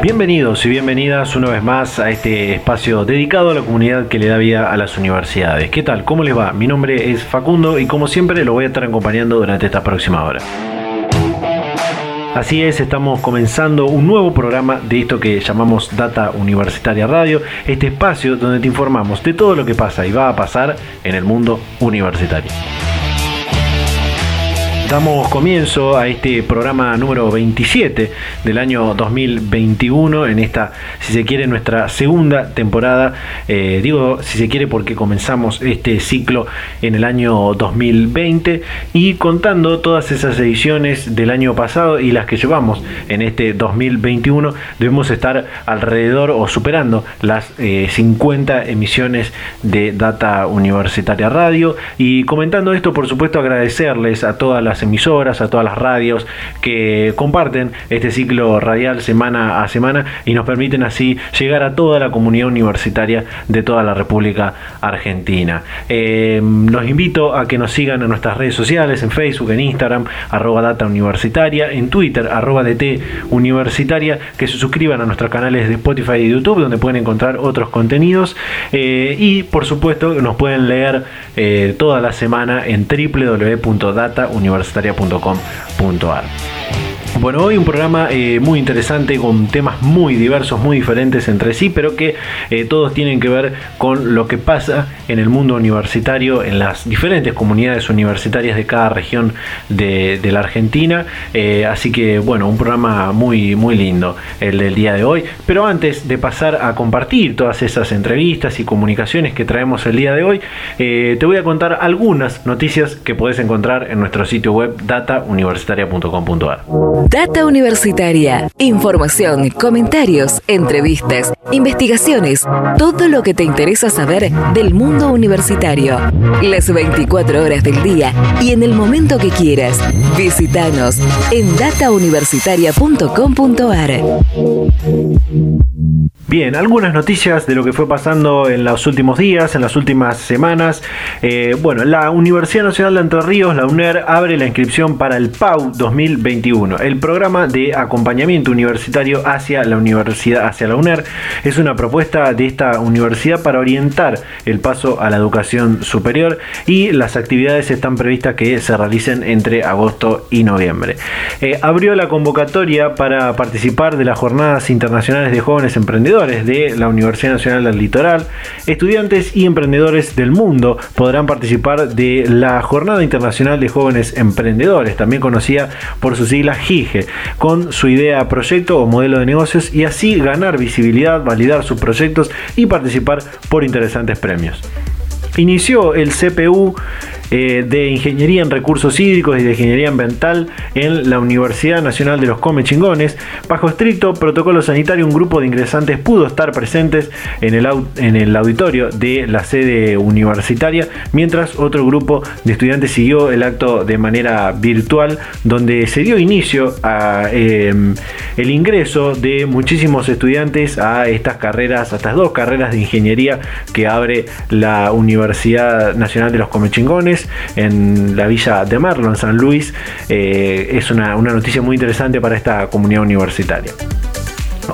Bienvenidos y bienvenidas una vez más a este espacio dedicado a la comunidad que le da vida a las universidades. ¿Qué tal? ¿Cómo les va? Mi nombre es Facundo y como siempre lo voy a estar acompañando durante esta próxima hora. Así es, estamos comenzando un nuevo programa de esto que llamamos Data Universitaria Radio, este espacio donde te informamos de todo lo que pasa y va a pasar en el mundo universitario. Damos comienzo a este programa número 27 del año 2021, en esta, si se quiere, nuestra segunda temporada. Eh, digo, si se quiere, porque comenzamos este ciclo en el año 2020 y contando todas esas ediciones del año pasado y las que llevamos en este 2021, debemos estar alrededor o superando las 50 eh, emisiones de Data Universitaria Radio. Y comentando esto, por supuesto, agradecerles a todas las emisoras, a todas las radios que comparten este ciclo radial semana a semana y nos permiten así llegar a toda la comunidad universitaria de toda la República Argentina. Eh, los invito a que nos sigan en nuestras redes sociales, en Facebook, en Instagram, arroba data universitaria, en Twitter, arroba DT universitaria, que se suscriban a nuestros canales de Spotify y YouTube, donde pueden encontrar otros contenidos. Eh, y por supuesto nos pueden leer eh, toda la semana en www.datauniversitaria universitaria.com.ar. Bueno, hoy un programa eh, muy interesante con temas muy diversos, muy diferentes entre sí, pero que eh, todos tienen que ver con lo que pasa en el mundo universitario, en las diferentes comunidades universitarias de cada región de, la Argentina. Eh, así que, bueno, un programa muy, muy lindo el del día de hoy. Pero antes de pasar a compartir todas esas entrevistas y comunicaciones que traemos el día de hoy, te voy a contar algunas noticias que puedes encontrar en nuestro sitio web datauniversitaria.com.ar. Data Universitaria. Información, comentarios, entrevistas, investigaciones, todo lo que te interesa saber del mundo universitario. Las 24 horas del día y en el momento que quieras. Visítanos en datauniversitaria.com.ar. Bien, algunas noticias de lo que fue pasando en los últimos días, en las últimas semanas. Eh, bueno, la Universidad Nacional de Entre Ríos, la UNER, abre la inscripción para el PAU 2021. El programa de acompañamiento universitario hacia la universidad, hacia la UNER, es una propuesta de esta universidad para orientar el paso a la educación superior y las actividades están previstas que se realicen entre agosto y noviembre. Eh, abrió la convocatoria para participar de las jornadas internacionales de jóvenes emprendedores de la Universidad Nacional del Litoral, estudiantes y emprendedores del mundo podrán participar de la Jornada Internacional de Jóvenes Emprendedores, también conocida por su sigla Con su idea, proyecto o modelo de negocios y así ganar visibilidad, validar sus proyectos y participar por interesantes premios. Inició el CPU eh, de Ingeniería en Recursos Hídricos y de Ingeniería Ambiental en la Universidad Nacional de los Comechingones. Bajo estricto protocolo sanitario, un grupo de ingresantes pudo estar presentes en el, en el auditorio de la sede universitaria, mientras otro grupo de estudiantes siguió el acto de manera virtual, donde se dio inicio a em, el ingreso de muchísimos estudiantes a estas carreras, a estas dos carreras de ingeniería que abre la Universidad Nacional de los Comechingones en la villa de Merlo, en San Luis. Eh, es una noticia muy interesante para esta comunidad universitaria.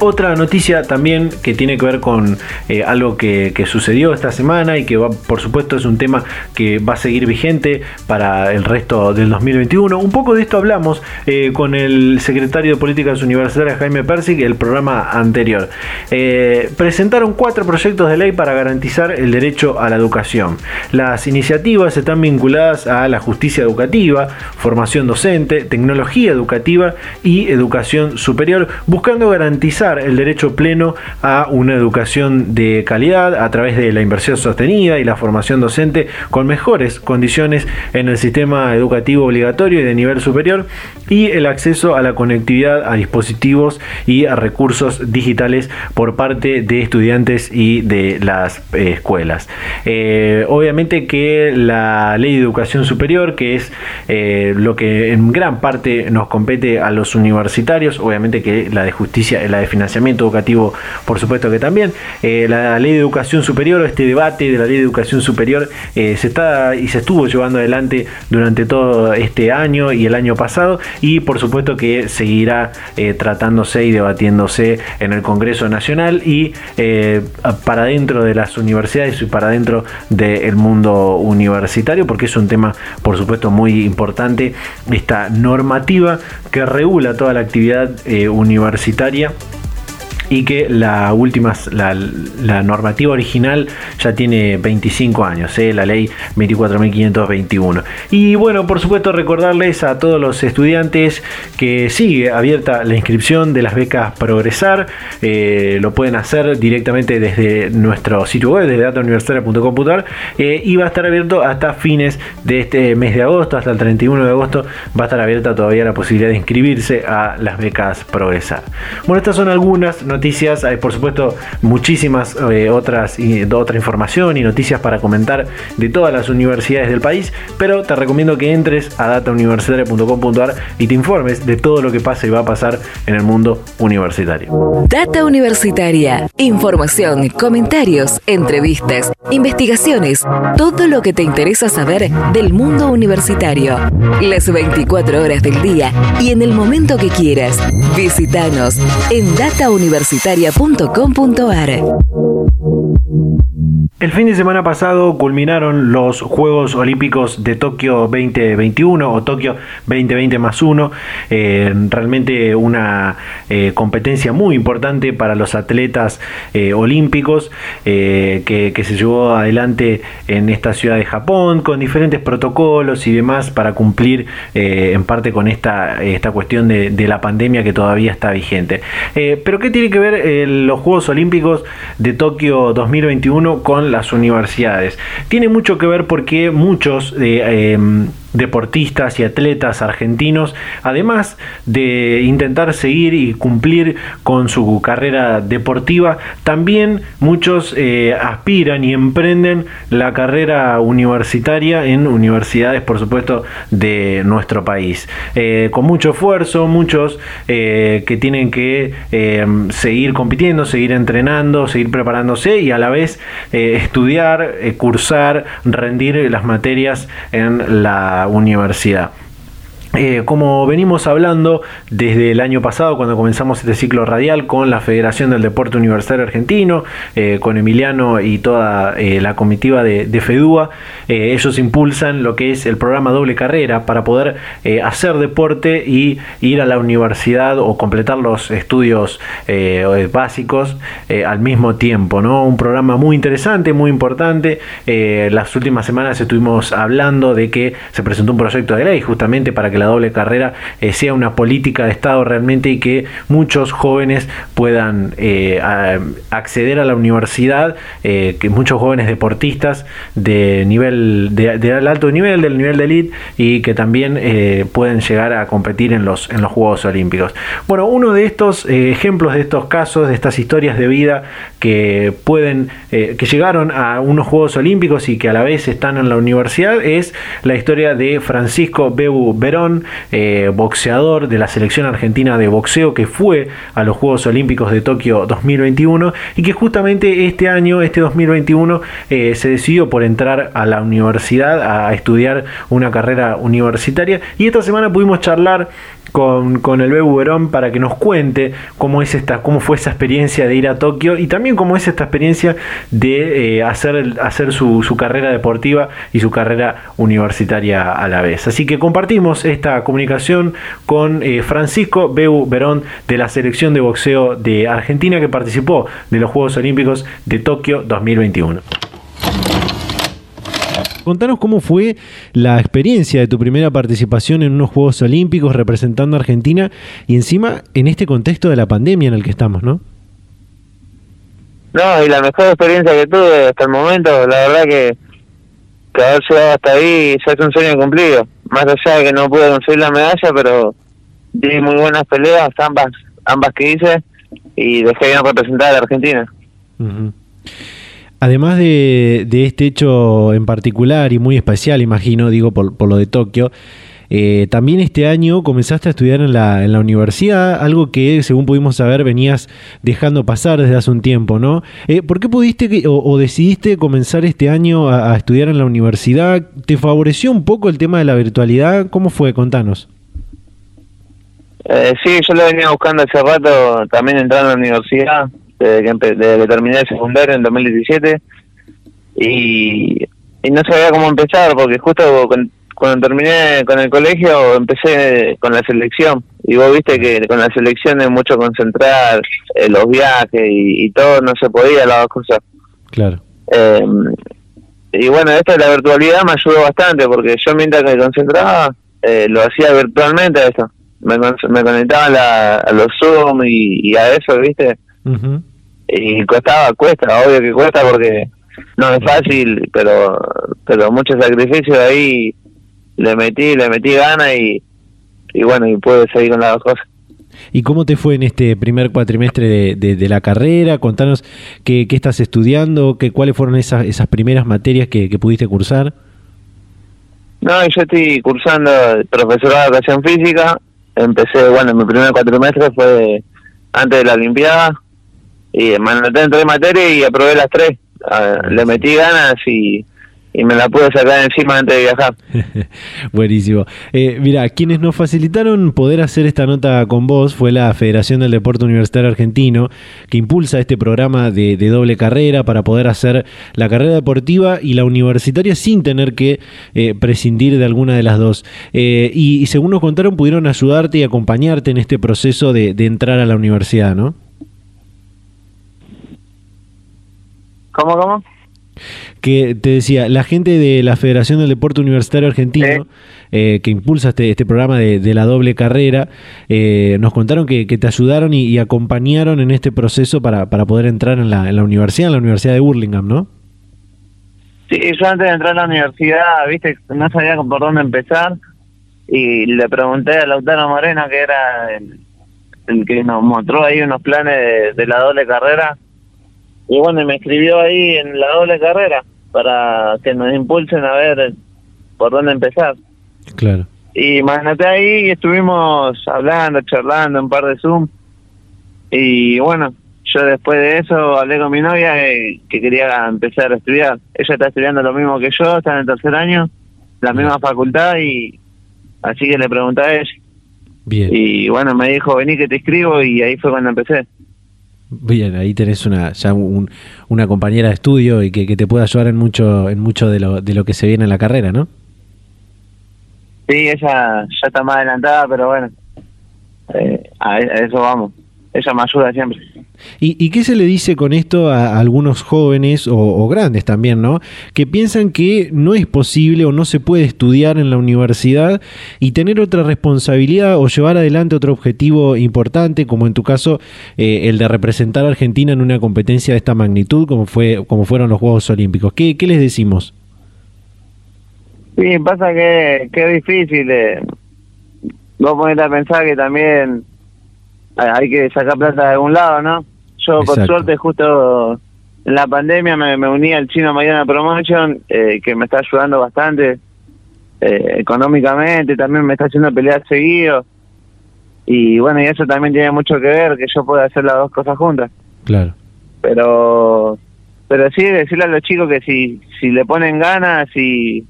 Otra noticia también que tiene que ver con eh, algo que, sucedió esta semana y que por supuesto es un tema que va a seguir vigente para el resto del 2021. Un poco de esto hablamos eh, con el secretario de Políticas Universitarias Jaime Persig el programa anterior. Eh, presentaron cuatro proyectos de ley para garantizar el derecho a la educación. Las iniciativas están vinculadas a la justicia educativa, formación docente, tecnología educativa y educación superior, buscando garantizar el derecho pleno a una educación de calidad a través de la inversión sostenida y la formación docente con mejores condiciones en el sistema educativo obligatorio y de nivel superior y el acceso a la conectividad a dispositivos y a recursos digitales por parte de estudiantes y de las eh, escuelas. Eh, obviamente que la ley de educación superior, que es eh, lo que en gran parte nos compete a los universitarios, obviamente que la de justicia, la de financiamiento educativo, por supuesto que también, la ley de educación superior, este debate de la ley de educación superior se está y se estuvo llevando adelante durante todo este año y el año pasado y por supuesto que seguirá tratándose y debatiéndose en el Congreso Nacional y para dentro de las universidades y para dentro del mundo universitario, porque es un tema, por supuesto, muy importante, esta normativa que regula toda la actividad eh, universitaria y que la última, la, normativa original ya tiene 25 años, ¿eh? la ley 24.521. Y bueno, por supuesto recordarles a todos los estudiantes que sigue abierta la inscripción de las becas Progresar, eh, lo pueden hacer directamente desde nuestro sitio web, desde datauniversitaria.com.ar eh, y va a estar abierto hasta fines de este mes de agosto, hasta el 31 de agosto va a estar abierta todavía la posibilidad de inscribirse a las becas Progresar. Bueno, estas son algunas noticias, hay por supuesto muchísimas eh, otras y, otra información y noticias para comentar de todas las universidades del país, pero te recomiendo que entres a datauniversitaria.com.ar y te informes de todo lo que pasa y va a pasar en el mundo universitario. Data Universitaria, información, comentarios, entrevistas, investigaciones, todo lo que te interesa saber del mundo universitario. Las 24 horas del día y en el momento que quieras. Visítanos en Data Universitaria universitaria.com.ar. El fin de semana pasado culminaron los Juegos Olímpicos de Tokio 2021 o Tokio 2020 más uno. Eh, realmente una eh, competencia muy importante para los atletas eh, olímpicos que, se llevó adelante en esta ciudad de Japón con diferentes protocolos y demás para cumplir en parte con esta, esta cuestión de, de, la pandemia que todavía está vigente. Pero ¿qué tiene que ver los Juegos Olímpicos de Tokio 2021 con las universidades. Tiene mucho que ver porque muchos eh, deportistas y atletas argentinos, además de intentar seguir y cumplir con su carrera deportiva, también muchos eh, aspiran y emprenden la carrera universitaria en universidades, por supuesto, de nuestro país. Eh, con mucho esfuerzo, muchos eh, que tienen que seguir compitiendo, seguir entrenando, seguir preparándose y a la vez estudiar, cursar, rendir las materias en la universidad. Eh, como venimos hablando desde el año pasado, cuando comenzamos este ciclo radial con la Federación del Deporte Universitario Argentino, eh, con Emiliano y toda eh, la comitiva de, de FEDUA, ellos impulsan lo que es el programa doble carrera para poder hacer deporte y ir a la universidad o completar los estudios básicos al mismo tiempo. ¿no? Un programa muy interesante, muy importante. las últimas semanas estuvimos hablando de que se presentó un proyecto de ley justamente para que la doble carrera eh, sea una política de Estado realmente y que muchos jóvenes puedan eh, acceder a la universidad, eh, que muchos jóvenes deportistas de nivel de, alto nivel, del nivel de elite y que también pueden llegar a competir en los, en los Juegos Olímpicos. Bueno, uno de estos ejemplos de estos casos, de estas historias de vida que pueden, que llegaron a unos Juegos Olímpicos y que a la vez están en la universidad es la historia de Francisco Bebu Verón, eh, boxeador de la selección argentina de boxeo que fue a los Juegos Olímpicos de Tokio 2021 y que justamente este año, este 2021, eh, se decidió por entrar a la universidad a estudiar una carrera universitaria y esta semana pudimos charlar con, con el Bebu Verón para que nos cuente cómo, es esta, cómo fue esa experiencia de ir a Tokio y también cómo es esta experiencia de eh, hacer, hacer su, su, carrera deportiva y su carrera universitaria a la vez. Así que compartimos comunicación con eh, Francisco Bebu Verón de la selección de boxeo de Argentina que participó de los Juegos Olímpicos de Tokio 2021. Contanos cómo fue la experiencia de tu primera participación en unos Juegos Olímpicos representando a Argentina y encima en este contexto de la pandemia en el que estamos, ¿no? No, y la mejor experiencia que tuve hasta el momento, la verdad que, que haber llegado hasta ahí ya es un sueño cumplido. Más allá de que no pude conseguir la medalla, pero di muy buenas peleas, ambas ambas que hice, y dejé bien representar a la Argentina. Además de, este hecho en particular y muy especial, imagino, digo, por, por lo de Tokio, eh, también este año comenzaste a estudiar en la, en la universidad, algo que según pudimos saber venías dejando pasar desde hace un tiempo, ¿no? Eh, ¿Por qué pudiste o, decidiste comenzar este año a, estudiar en la universidad? ¿Te favoreció un poco el tema de la virtualidad? ¿Cómo fue? Contanos. Eh, sí, yo lo venía buscando hace rato, también entrando a la universidad, desde que, desde que terminé el secundario en 2017, y, y no sabía cómo empezar, porque justo cuando terminé con el colegio empecé con la selección, y vos viste que con la selección es mucho concentrar eh, los viajes y, todo, no se podía las dos cosas. Claro. Eh, y bueno, esto de la virtualidad me ayudó bastante, porque yo mientras me concentraba, eh, lo hacía virtualmente a esto. Me, me conectaba a los Zoom y, a eso, ¿viste? y costaba, cuesta, obvio que cuesta porque no es fácil, pero pero mucho sacrificio ahí le metí, le metí ganas y, y bueno, y pude seguir con las dos cosas. ¿Y cómo te fue en este primer cuatrimestre de, de, la carrera? Contanos qué, qué, estás estudiando, qué, cuáles fueron esas, esas primeras materias que, que pudiste cursar. No, yo estoy cursando profesorado de educación física. Empecé, bueno, mi primer cuatrimestre fue antes de la Olimpiada y me anoté en tres materias y aprobé las tres. Ah, le metí ganas y, y me la pude sacar encima antes de viajar. Buenísimo. Eh, mira, quienes nos facilitaron poder hacer esta nota con vos fue la Federación del Deporte Universitario Argentino, que impulsa este programa de, doble carrera para poder hacer la carrera deportiva y la universitaria sin tener que eh, prescindir de alguna de las dos. Eh, y, según nos contaron, pudieron ayudarte y acompañarte en este proceso de, de entrar a la universidad, ¿no? ¿Cómo, cómo? Que te decía, la gente de la Federación del Deporte Universitario Argentino, eh, que impulsa este, este programa de, la doble carrera, eh, nos contaron que, te ayudaron y, acompañaron en este proceso para, para poder entrar en la, en la universidad, en la Universidad de Burlingame, ¿no? Sí, yo antes de entrar a la universidad, viste, no sabía por dónde empezar y le pregunté a Lautaro Moreno, que era el, que nos mostró ahí unos planes de la doble carrera, y bueno, me escribió ahí en la doble carrera para que nos impulsen a ver por dónde empezar. Claro. Y imagínate ahí y estuvimos hablando, charlando, un par de Zoom. Y bueno, yo después de eso hablé con mi novia que, quería empezar a estudiar. Ella está estudiando lo mismo que yo, está en el tercer año, la misma facultad y así que le pregunté a ella. Bien. Y bueno, me dijo, vení que te escribo y ahí fue cuando empecé. Bien, ahí tenés una, ya una compañera de estudio y que, te puede ayudar en mucho, en mucho de lo, de lo que se viene en la carrera, ¿no? Sí, ella ya está más adelantada, pero bueno, eh, a eso vamos. Ella me ayuda siempre. ¿Y, qué se le dice con esto a, algunos jóvenes o, grandes también, ¿no? Que piensan que no es posible o no se puede estudiar en la universidad y tener otra responsabilidad o llevar adelante otro objetivo importante, como en tu caso eh, el de representar a Argentina en una competencia de esta magnitud, como fue como fueron los Juegos Olímpicos. ¿Qué, qué les decimos? Sí, pasa que, es difícil. Eh. Vos ponete a pensar que también hay que sacar plata de algún lado, ¿no? Yo, por suerte, justo en la pandemia me, uní al Chino Mariana Promotion, eh, que me está ayudando bastante eh, económicamente, también me está haciendo pelear seguido. Y bueno, y eso también tiene mucho que ver, que yo pueda hacer las dos cosas juntas. Claro. Pero pero sí decirle a los chicos que si si le ponen ganas y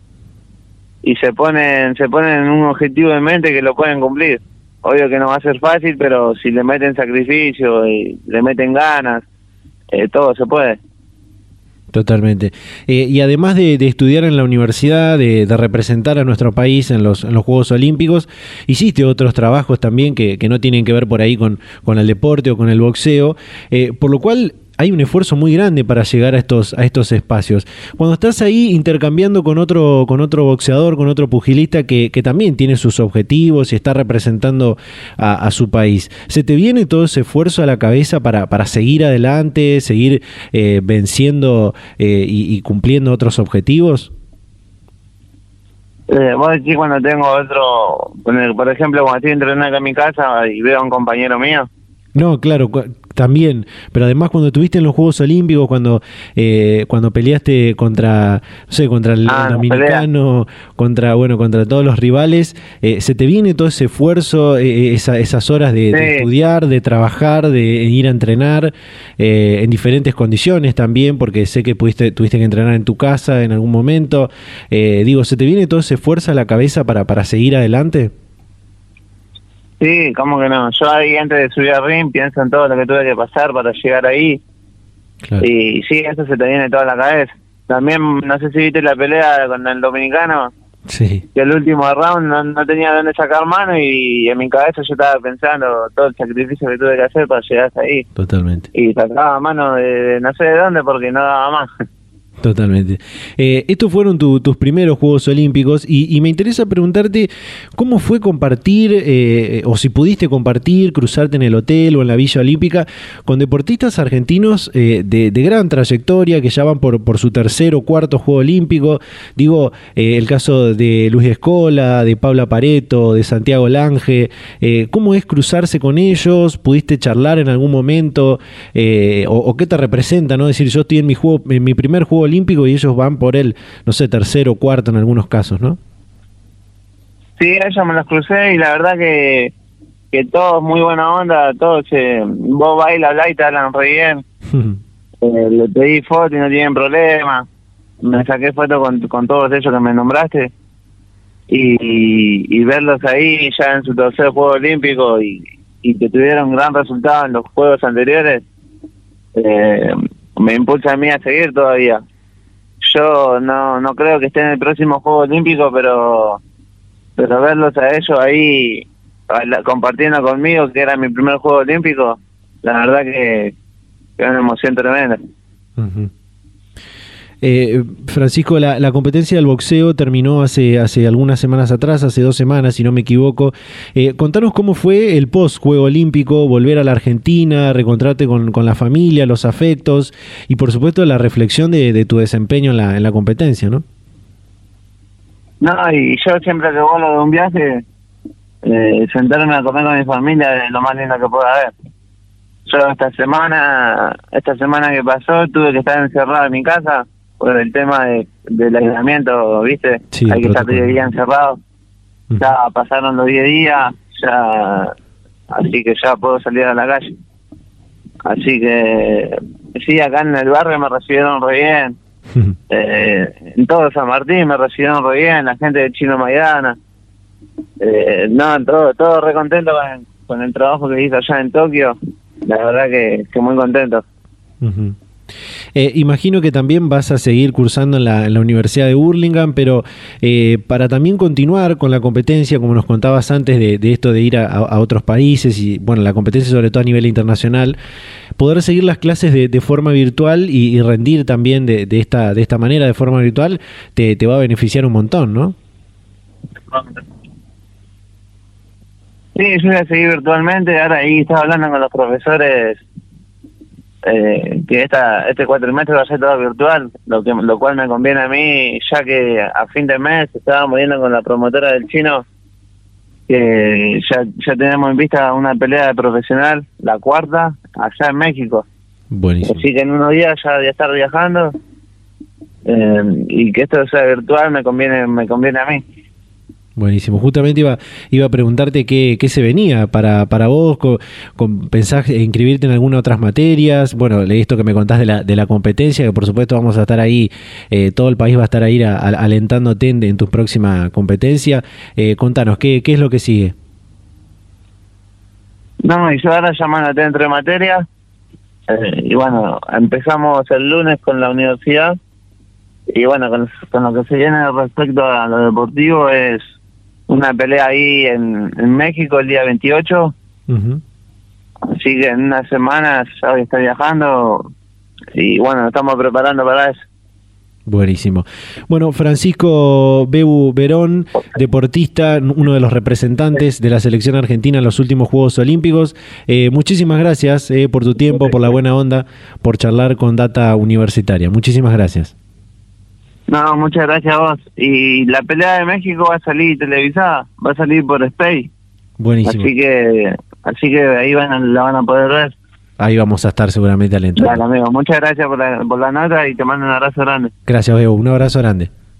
y se ponen se ponen un objetivo en mente que lo pueden cumplir obvio que no va a ser fácil, pero si le meten sacrificio y le meten ganas, eh, todo se puede. Totalmente. Eh, y además de, estudiar en la universidad, de, representar a nuestro país en los, en los, Juegos Olímpicos, hiciste otros trabajos también que, no tienen que ver por ahí con, con el deporte o con el boxeo, eh, por lo cual hay un esfuerzo muy grande para llegar a estos, a estos espacios. Cuando estás ahí intercambiando con otro, con otro boxeador, con otro pugilista que, también tiene sus objetivos y está representando a, su país, ¿se te viene todo ese esfuerzo a la cabeza para, para seguir adelante, seguir eh, venciendo eh, y, cumpliendo otros objetivos? Eh, vos decís cuando tengo otro, por ejemplo, cuando estoy entrenando acá en mi casa y veo a un compañero mío. No, claro, también, pero además cuando estuviste en los Juegos Olímpicos, cuando eh, cuando peleaste contra, no sé, contra el ah, dominicano, contra bueno, contra todos los rivales, eh, se te viene todo ese esfuerzo, eh, esas horas de, estudiar, de trabajar, de ir a entrenar en diferentes condiciones también, porque sé que pudiste, tuviste que entrenar en tu casa en algún momento. digo, ¿se te viene todo ese esfuerzo a la cabeza para, para seguir adelante? Sí, ¿cómo que no? Yo ahí antes de subir al ring pienso en todo lo que tuve que pasar para llegar ahí. Y sí, eso se te viene toda la cabeza. También, no sé si viste la pelea con el dominicano. Sí. Que el último round no, tenía dónde sacar mano y en mi cabeza yo estaba pensando todo el sacrificio que tuve que hacer para llegar hasta ahí. Totalmente. Y sacaba mano de no sé de dónde porque no daba más. Totalmente. Eh, estos fueron tus primeros Juegos Olímpicos y, me interesa preguntarte cómo fue compartir, eh, o si pudiste compartir, cruzarte en el hotel o en la Villa Olímpica con deportistas argentinos eh, de, gran trayectoria que ya van por, su tercer o cuarto Juego Olímpico. Digo, el caso de Luis Escola, de Paula Pareto, de Santiago Lange. ¿Cómo es cruzarse con ellos? ¿Pudiste charlar en algún momento? O, qué te representa? ¿no? decir, yo estoy en mi, juego, en mi primer Juego Olímpico y ellos van por el, no sé, tercero o cuarto en algunos casos, ¿no? Sí, ellos me los crucé y la verdad que, que todos muy buena onda, todos, vos bailas, hablas y te hablan re bien. eh, le pedí foto y no tienen problema. Me saqué foto con, con todos ellos que me nombraste. Y, y, verlos ahí ya en su tercer Juego Olímpico y, y que tuvieron gran resultado en los Juegos anteriores, eh, me impulsa a mí a seguir todavía yo no no creo que esté en el próximo Juego Olímpico, pero pero verlos a ellos ahí compartiendo conmigo, que era mi primer Juego Olímpico, la verdad que, es una emoción tremenda. Eh, Francisco, la, competencia del boxeo terminó hace, hace algunas semanas atrás, hace dos semanas, si no me equivoco. Eh, contanos cómo fue el post-Juego Olímpico, volver a la Argentina, reencontrarte con, con, la familia, los afectos y, por supuesto, la reflexión de, tu desempeño en la, en la competencia, ¿no? No, y yo siempre que vuelvo de un viaje, eh, sentarme a comer con mi familia es lo más lindo que pueda haber. Yo esta semana, esta semana que pasó, tuve que estar encerrado en mi casa por el tema de, del aislamiento, ¿viste? Hay que estar 10 días encerrado. Ya pasaron los 10 días, ya así que ya puedo salir a la calle. Así que sí, acá en el barrio me recibieron re bien. eh, en todo San Martín me recibieron re bien, la gente de Chino Maidana. Eh, no, todo, todo re contento con, el trabajo que hice allá en Tokio. La verdad que, que muy contento. Eh, imagino que también vas a seguir cursando en la, Universidad de Burlingame, pero eh, para también continuar con la competencia, como nos contabas antes, de, esto de ir a, otros países y, bueno, la competencia sobre todo a nivel internacional, poder seguir las clases de, forma virtual y, rendir también de, esta, de esta manera, de forma virtual, te, va a beneficiar un montón, ¿no? Sí, yo voy a seguir virtualmente. Ahora ahí estaba hablando con los profesores eh, que esta este cuatrimestre va a ser todo virtual, lo que lo cual me conviene a mí, ya que a fin de mes estábamos viendo con la promotora del chino que ya, ya tenemos en vista una pelea de profesional, la cuarta, allá en México. Buenísimo. Así que en unos días ya voy a estar viajando eh, y que esto sea virtual me conviene me conviene a mí. Buenísimo. Justamente iba, iba a preguntarte qué, qué se venía para, para vos, con, ¿pensás inscribirte en alguna otras materias? Bueno, leí esto que me contás de la, de la competencia, que por supuesto vamos a estar ahí, eh, todo el país va a estar ahí alentándote en, en, tu próxima competencia. Eh, contanos, ¿qué, ¿qué es lo que sigue? No, y yo ahora llamándote entre materias, eh, y bueno, empezamos el lunes con la universidad, y bueno, con, con lo que se viene respecto a lo deportivo es una pelea ahí en, en México el día 28. Así que en unas semanas ya estar viajando y bueno, estamos preparando para eso. Buenísimo. Bueno, Francisco Bebu Verón, deportista, uno de los representantes de la selección argentina en los últimos Juegos Olímpicos. Eh, muchísimas gracias eh, por tu tiempo, por la buena onda, por charlar con Data Universitaria. Muchísimas gracias. No, muchas gracias a vos. Y la pelea de México va a salir televisada, va a salir por Space. Buenísimo. Así que, así que ahí van la van a poder ver. Ahí vamos a estar seguramente alentando. Dale, amigo. Muchas gracias por la, por la nota y te mando un abrazo grande. Gracias, Bebo. Un abrazo grande.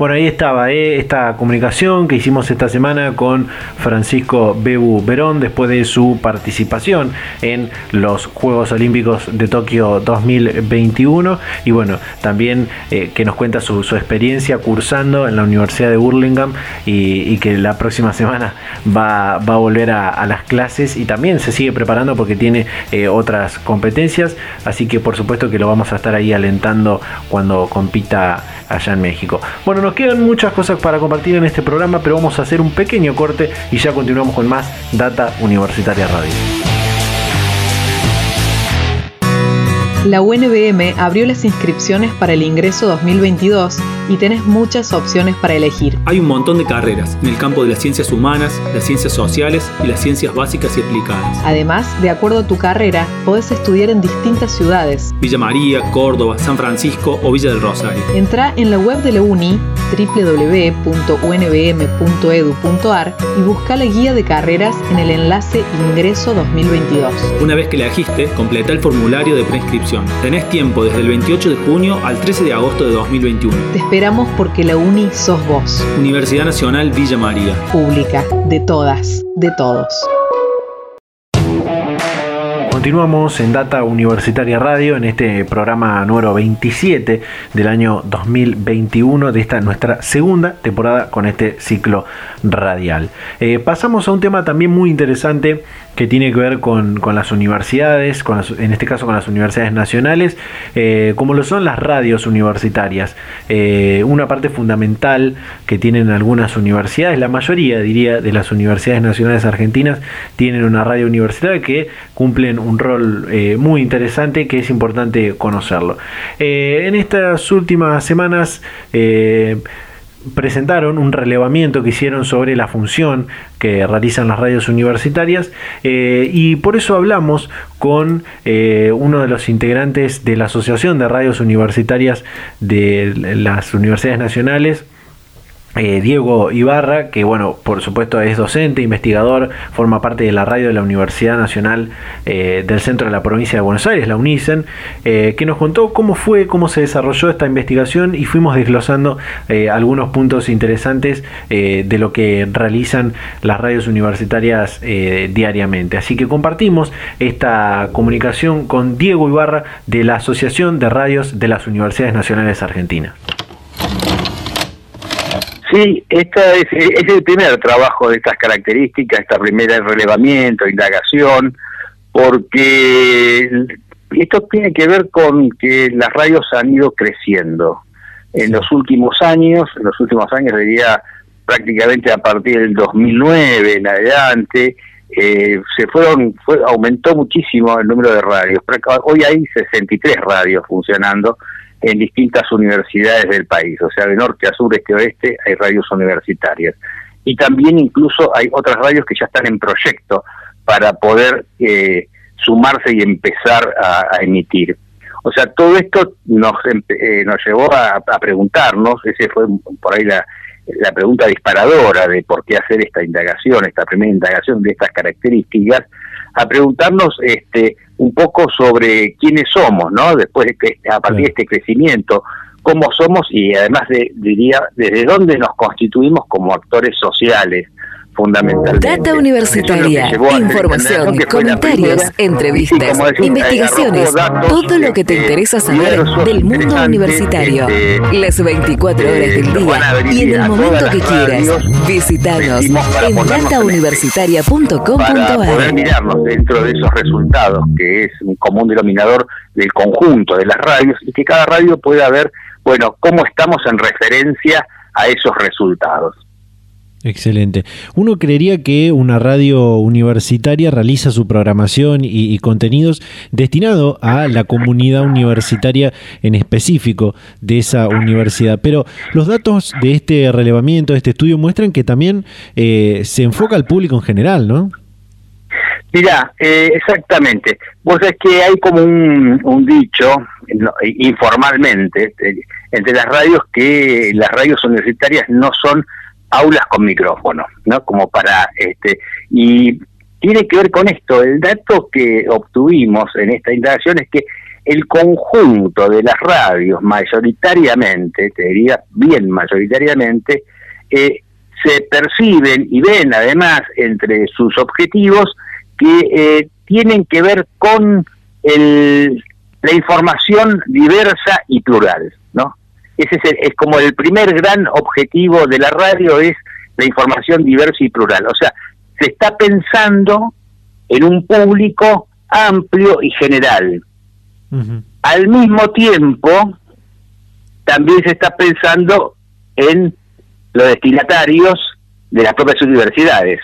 Bueno, ahí estaba eh, esta comunicación que hicimos esta semana con Francisco Bebu Verón después de su participación en los Juegos Olímpicos de Tokio 2021 y bueno, también eh, que nos cuenta su, experiencia cursando en la Universidad de Burlingame y, que la próxima semana va, va a volver a, las clases y también se sigue preparando porque tiene eh, otras competencias, así que por supuesto que lo vamos a estar ahí alentando cuando compita allá en México. Bueno, nos quedan muchas cosas para compartir en este programa, pero vamos a hacer un pequeño corte y ya continuamos con más Data Universitaria Radio. La UNBM abrió las inscripciones para el ingreso 2022 y tenés muchas opciones para elegir. Hay un montón de carreras en el campo de las ciencias humanas, las ciencias sociales y las ciencias básicas y aplicadas. Además, de acuerdo a tu carrera, podés estudiar en distintas ciudades. Villa María, Córdoba, San Francisco o Villa del Rosario. Entra en la web de la UNI www.unbm.edu.ar y busca la guía de carreras en el enlace Ingreso 2022. Una vez que la elegiste, completa el formulario de preinscripción. Tenés tiempo desde el 28 de junio al 13 de agosto de 2021. Te esperamos porque la UNI sos vos. Universidad Nacional Villa María. Pública, de todas, de todos. Continuamos en Data Universitaria Radio en este programa número 27 del año 2021 de esta nuestra segunda temporada con este ciclo radial. Eh, pasamos a un tema también muy interesante que tiene que ver con, las universidades, con en este caso con las universidades nacionales, eh, como lo son las radios universitarias. Eh, una parte fundamental que tienen algunas universidades, la mayoría diría de las universidades nacionales argentinas tienen una radio universitaria que cumplen un rol eh, muy interesante que es importante conocerlo. en estas últimas semanas presentaron un relevamiento que hicieron sobre la función que realizan las radios universitarias eh, y por eso hablamos con eh, uno de los integrantes de la Asociación de Radios Universitarias de las Universidades Nacionales, eh, Diego Ibarra, que bueno, por supuesto es docente, investigador, forma parte de la radio de la Universidad Nacional eh, del Centro de la Provincia de Buenos Aires, la UNICEN, eh, que nos contó cómo fue, cómo se desarrolló esta investigación y fuimos desglosando algunos puntos interesantes de lo que realizan las radios universitarias diariamente. Así que compartimos esta comunicación con Diego Ibarra de la Asociación de Radios de las Universidades Nacionales Argentinas. Sí, esta es, el primer trabajo de estas características, esta primera relevamiento, indagación, porque esto tiene que ver con que las radios han ido creciendo. En los últimos años, en los últimos años diría prácticamente a partir del 2009 en adelante, eh, se fueron, fue, aumentó muchísimo el número de radios. Hoy hay 63 radios funcionando en distintas universidades del país, o sea, de norte a sur, este a oeste, hay radios universitarias. Y también incluso hay otras radios que ya están en proyecto para poder eh, sumarse y empezar a, emitir. O sea, todo esto nos, eh, nos llevó a, preguntarnos, ese fue por ahí la, la pregunta disparadora de por qué hacer esta indagación, esta primera indagación de estas características, a preguntarnos este, un poco sobre quiénes somos, ¿no? Después de que, a partir de este crecimiento, cómo somos y además de, diría desde dónde nos constituimos como actores sociales fundamental. Data universitaria, información, comentarios, entrevistas, investigaciones, todo lo que te interesa saber del mundo universitario. Las 24 horas del día y en el momento que quieras. Visítanos en datauniversitaria.com.ar. Para poder mirarnos dentro de esos resultados, que es un común denominador del conjunto de las radios, y que cada radio pueda ver, bueno, cómo estamos en referencia a esos resultados. Excelente. Uno creería que una radio universitaria realiza su programación y, contenidos destinado a la comunidad universitaria en específico de esa universidad, pero los datos de este relevamiento, de este estudio, muestran que también eh, se enfoca al público en general, ¿no? Mira, eh, exactamente. Vos es que hay como un, dicho, informalmente, eh, entre las radios, que las radios universitarias no son aulas con micrófono, ¿no? Como para este y tiene que ver con esto. El dato que obtuvimos en esta indagación es que el conjunto de las radios, mayoritariamente, te diría bien mayoritariamente, eh, se perciben y ven además entre sus objetivos que eh, tienen que ver con el, la información diversa y plural, ¿no? Ese es, es como el primer gran objetivo de la radio, es la información diversa y plural. O sea, se está pensando en un público amplio y general. Al mismo tiempo, también se está pensando en los destinatarios de las propias universidades.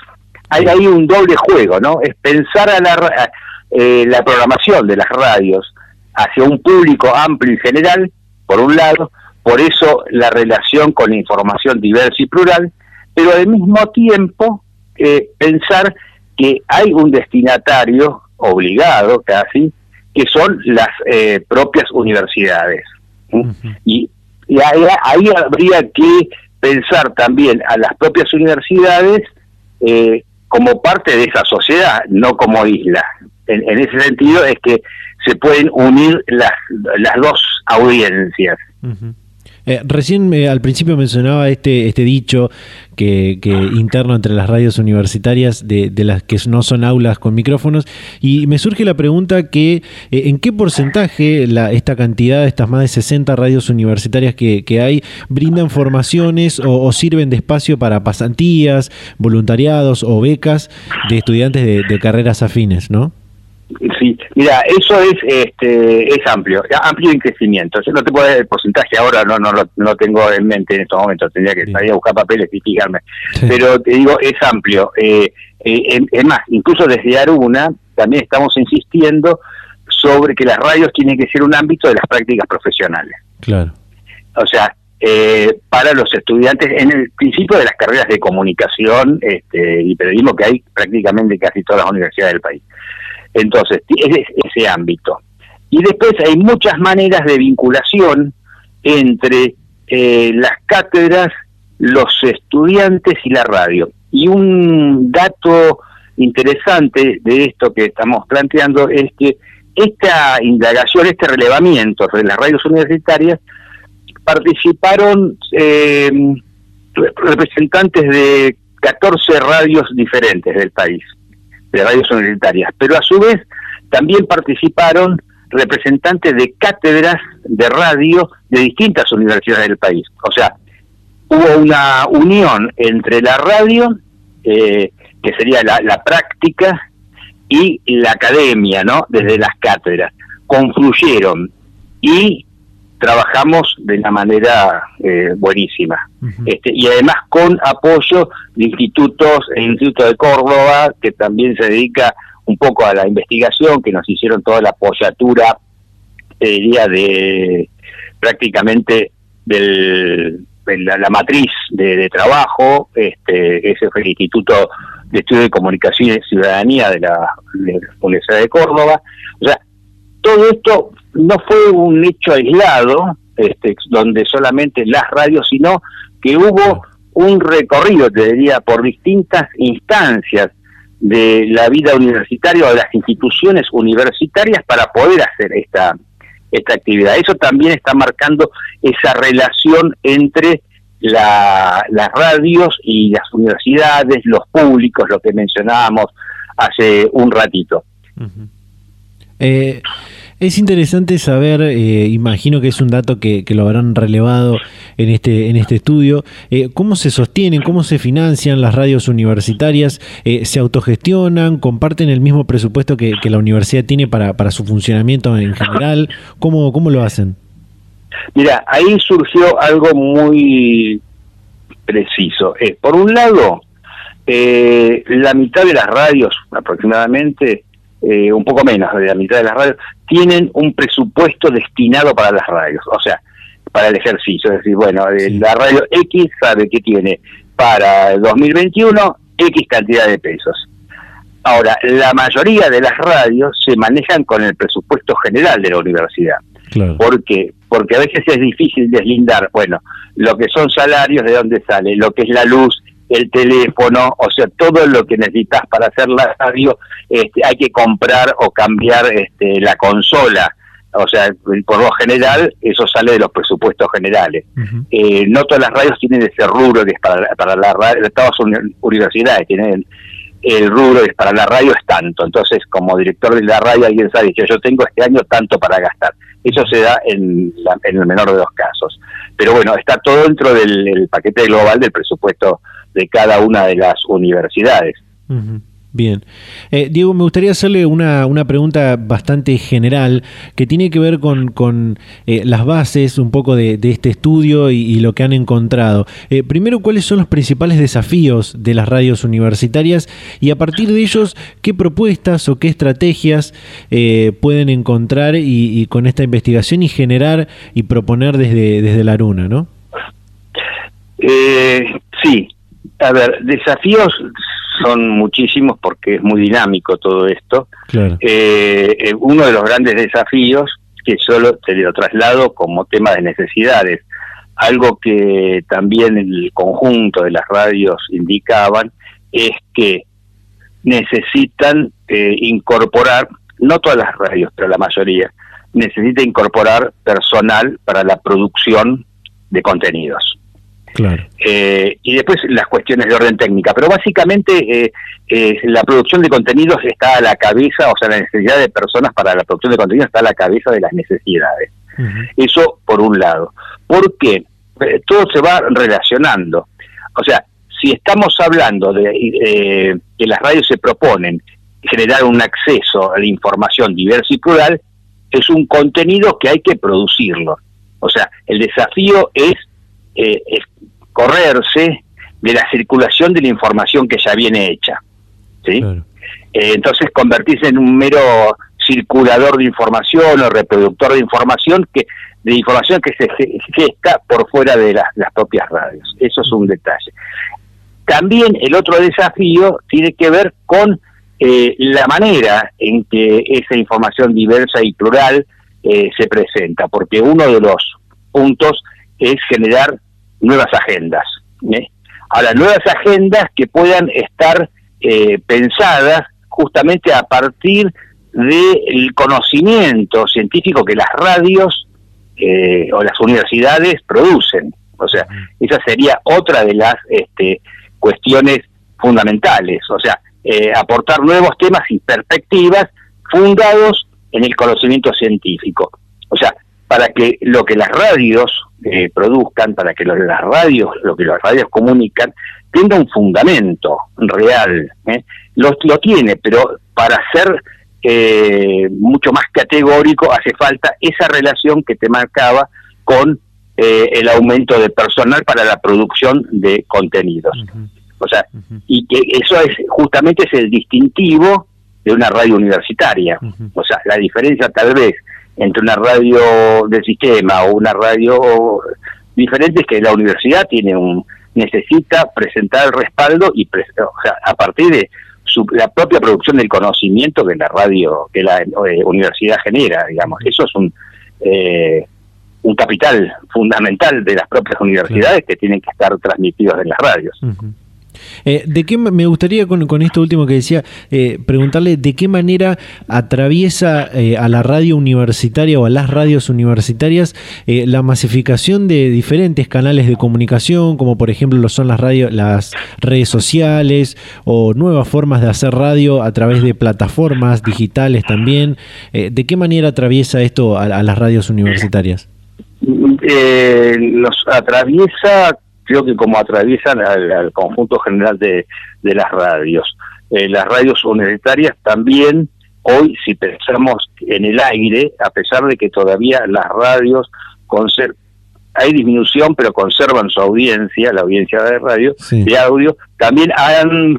Hay ahí un doble juego, ¿no? Es pensar a la, eh, la programación de las radios hacia un público amplio y general, por un lado, por eso la relación con la información diversa y plural, pero al mismo tiempo eh, pensar que hay un destinatario obligado casi, que son las eh, propias universidades. Y, ahí, habría que pensar también a las propias universidades eh, como parte de esa sociedad, no como isla. En, en, ese sentido es que se pueden unir las, las dos audiencias. Eh, recién eh, al principio mencionaba este, este dicho que, interno entre las radios universitarias de, las que no son aulas con micrófonos y me surge la pregunta que eh, en qué porcentaje la, esta cantidad de estas más de 60 radios universitarias que, hay brindan formaciones o, sirven de espacio para pasantías, voluntariados o becas de estudiantes de, de carreras afines, ¿no? Sí, mira, eso es este es amplio, amplio en crecimiento. Yo no te puedo dar el porcentaje ahora, no no no tengo en mente en estos momentos, tendría que salir a buscar papeles y fijarme. Pero te digo, es amplio. Eh, eh, es más, incluso desde Aruna también estamos insistiendo sobre que las radios tienen que ser un ámbito de las prácticas profesionales. Claro. O sea, eh, para los estudiantes en el principio de las carreras de comunicación este, y periodismo que hay prácticamente en casi todas las universidades del país. Entonces, es ese ámbito. Y después hay muchas maneras de vinculación entre eh, las cátedras, los estudiantes y la radio. Y un dato interesante de esto que estamos planteando es que esta indagación, este relevamiento de las radios universitarias, participaron eh, representantes de 14 radios diferentes del país de radios universitarias, pero a su vez también participaron representantes de cátedras de radio de distintas universidades del país. O sea, hubo una unión entre la radio, eh, que sería la, práctica, y la academia, ¿no? Desde las cátedras. Confluyeron y trabajamos de una manera eh, buenísima. este, y además con apoyo de institutos, el Instituto de Córdoba, que también se dedica un poco a la investigación, que nos hicieron toda la apoyatura, diría, de prácticamente del, de la, matriz de, trabajo, este, ese fue el Instituto de Estudio de Comunicación y Ciudadanía de la, de la Universidad de Córdoba. O sea, todo esto no fue un hecho aislado, este, donde solamente las radios, sino que hubo un recorrido, te diría, por distintas instancias de la vida universitaria o de las instituciones universitarias para poder hacer esta, esta actividad. Eso también está marcando esa relación entre las radios y las universidades, los públicos, lo que mencionábamos hace un ratito. eh, es interesante saber, eh, imagino que es un dato que, lo habrán relevado en este, en este estudio, eh, cómo se sostienen, cómo se financian las radios universitarias, eh, se autogestionan, comparten el mismo presupuesto que, la universidad tiene para, para, su funcionamiento en general, ¿cómo, cómo lo hacen? Mira, ahí surgió algo muy preciso. por un lado, la mitad de las radios aproximadamente eh, un poco menos de la mitad de las radios, tienen un presupuesto destinado para las radios, o sea, para el ejercicio. Es decir, bueno, eh, la radio X sabe que tiene para el 2021 X cantidad de pesos. Ahora, la mayoría de las radios se manejan con el presupuesto general de la universidad. ¿Por qué? Porque a veces es difícil deslindar, bueno, lo que son salarios, de dónde sale, lo que es la luz, el teléfono, o sea, todo lo que necesitas para hacer la radio, este, hay que comprar o cambiar este, la consola. O sea, por lo general, eso sale de los presupuestos generales. eh, no todas las radios tienen ese rubro que es para, para la radio, todas las universidades tienen el rubro que es para la radio es tanto. Entonces, como director de la radio, alguien sabe que yo tengo este año tanto para gastar. Eso se da en, en el menor de los casos. Pero bueno, está todo dentro del paquete global del presupuesto de cada una de las universidades. Bien. Eh, Diego, me gustaría hacerle una, una, pregunta bastante general que tiene que ver con, con eh, las bases un poco de, este estudio y, lo que han encontrado. Eh, primero, ¿cuáles son los principales desafíos de las radios universitarias? Y a partir de ellos, ¿qué propuestas o qué estrategias pueden encontrar y, con esta investigación y generar y proponer desde, desde la Luna, ¿no? sí, a ver, desafíos son muchísimos porque es muy dinámico todo esto. Eh, eh, uno de los grandes desafíos, que solo te lo traslado como tema de necesidades, algo que también el conjunto de las radios indicaban, es que necesitan eh, incorporar, no todas las radios, pero la mayoría, necesita incorporar personal para la producción de contenidos. Eh, y después las cuestiones de orden técnica. Pero básicamente eh, eh, la producción de contenidos está a la cabeza, o sea, la necesidad de personas para la producción de contenidos está a la cabeza de las necesidades. Eso por un lado. Porque todo se va relacionando. O sea, si estamos hablando de que las radios se proponen generar un acceso a la información diversa y plural, es un contenido que hay que producirlo. O sea, el desafío es eh, correrse de la circulación de la información que ya viene hecha. ¿sí? Eh, entonces convertirse en un mero circulador de información o reproductor de información que de información que se gesta por fuera de las propias radios. Eso es un detalle. También el otro desafío tiene que ver con eh, la manera en que esa información diversa y plural eh, se presenta, porque uno de los puntos es generar nuevas agendas. ¿eh? Ahora, nuevas agendas que puedan estar eh, pensadas justamente a partir del conocimiento científico que las radios eh, o las universidades producen. O sea, esa sería otra de las este, cuestiones fundamentales. O sea, eh, aportar nuevos temas y perspectivas fundados en el conocimiento científico. O sea, para que lo que las radios eh, produzcan, para que las radios, lo que las radios comunican, tenga un fundamento real. ¿eh? Lo, lo, tiene, pero para ser eh, mucho más categórico hace falta esa relación que te marcaba con eh, el aumento de personal para la producción de contenidos. O sea, y que eso es justamente es el distintivo de una radio universitaria. O sea, la diferencia tal vez entre una radio del sistema o una radio diferente es que la universidad tiene un necesita presentar el respaldo y o sea, a partir de su, la propia producción del conocimiento que la radio que la eh, universidad genera digamos. Eso es un eh, un capital fundamental de las propias universidades que tienen que estar transmitidos en las radios Eh, ¿De qué me gustaría con, esto último que decía eh, preguntarle de qué manera atraviesa eh, a la radio universitaria o a las radios universitarias la masificación de diferentes canales de comunicación, como por ejemplo lo son las radios, las redes sociales o nuevas formas de hacer radio a través de plataformas digitales también. ¿De qué manera atraviesa esto a, las radios universitarias? los atraviesa creo que como atraviesan al, conjunto general de, las radios. Eh, las radios universitarias también, hoy si pensamos en el aire, a pesar de que todavía las radios hay disminución, pero conservan su audiencia, la audiencia de radio, de audio, también han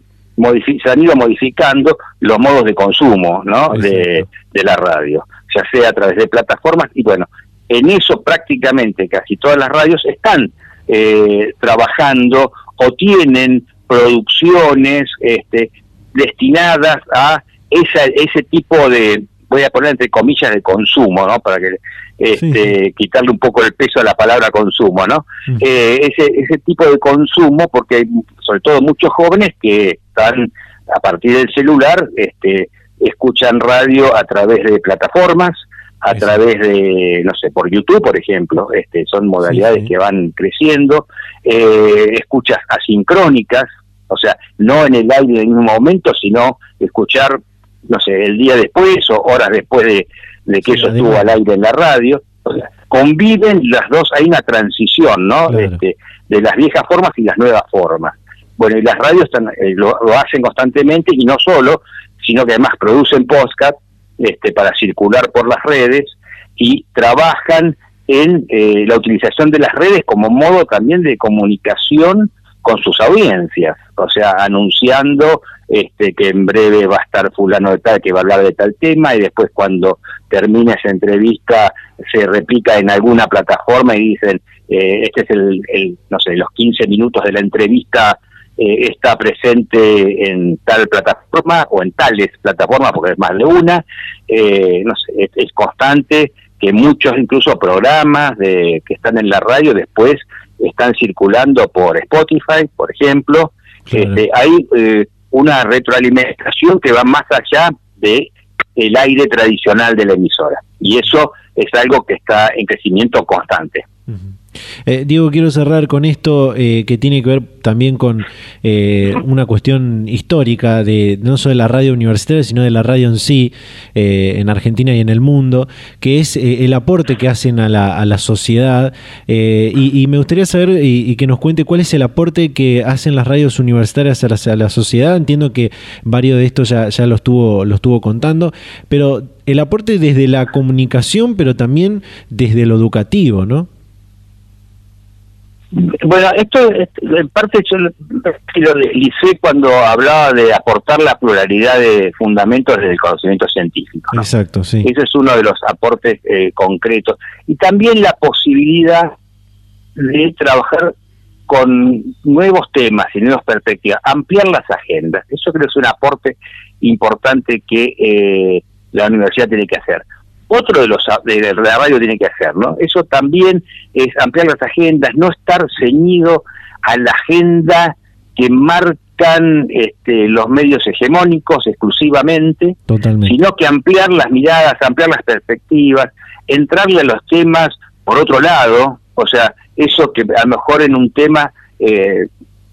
se han ido modificando los modos de consumo ¿no? de, de, la radio, ya sea a través de plataformas, y bueno, en eso prácticamente casi todas las radios están eh, trabajando o tienen producciones este, destinadas a esa, ese tipo de, voy a poner entre comillas, de consumo, ¿no? Para que este, quitarle un poco el peso a la palabra consumo, ¿no? Eh, ese, ese tipo de consumo, porque sobre todo muchos jóvenes que están a partir del celular, este, escuchan radio a través de plataformas, a través de, no sé, por YouTube, por ejemplo, este, son modalidades que van creciendo, eh, escuchas asincrónicas, o sea, no en el aire en un momento, sino escuchar, no sé, el día después o horas después de, que eso estuvo al aire en la radio. O sea, conviven las dos, hay una transición, ¿no? Este, de las viejas formas y las nuevas formas. Bueno, y las radios están, eh, lo, hacen constantemente y no solo, sino que además producen podcast este, para circular por las redes y trabajan en eh, la utilización de las redes como modo también de comunicación con sus audiencias, o sea, anunciando este, que en breve va a estar fulano de tal que va a hablar de tal tema y después cuando termina esa entrevista se replica en alguna plataforma y dicen eh, este es el, el, no sé, los 15 minutos de la entrevista eh, está presente en tal plataforma o en tales plataformas, porque es más de una, eh, no sé, es, constante que muchos incluso programas de, que están en la radio después están circulando por Spotify, por ejemplo. Este, hay eh, una retroalimentación que va más allá de el aire tradicional de la emisora y eso es algo que está en crecimiento constante. Eh, Diego, quiero cerrar con esto eh, que tiene que ver también con eh, una cuestión histórica de no solo de la radio universitaria, sino de la radio en sí, en Argentina y en el mundo, que es el aporte que hacen a la, sociedad. Y, me gustaría saber y, que nos cuente cuál es el aporte que hacen las radios universitarias a la, sociedad. Entiendo que varios de estos ya, ya lo, estuvo, lo estuvo contando, pero el aporte desde la comunicación, pero también desde lo educativo, ¿no? Bueno, esto en parte yo lo deslicé cuando hablaba de aportar la pluralidad de fundamentos del conocimiento científico. Exacto, sí. Ese es uno de los aportes eh, concretos. Y también la posibilidad de trabajar con nuevos temas y nuevas perspectivas, ampliar las agendas. Eso creo que es un aporte importante que eh, la universidad tiene que hacer otro de los de la radio tiene que hacer, ¿no? Eso también es ampliar las agendas, no estar ceñido a la agenda que marcan este, los medios hegemónicos exclusivamente, sino que ampliar las miradas, ampliar las perspectivas, entrarle a los temas por otro lado, o sea, eso que a lo mejor en un tema eh,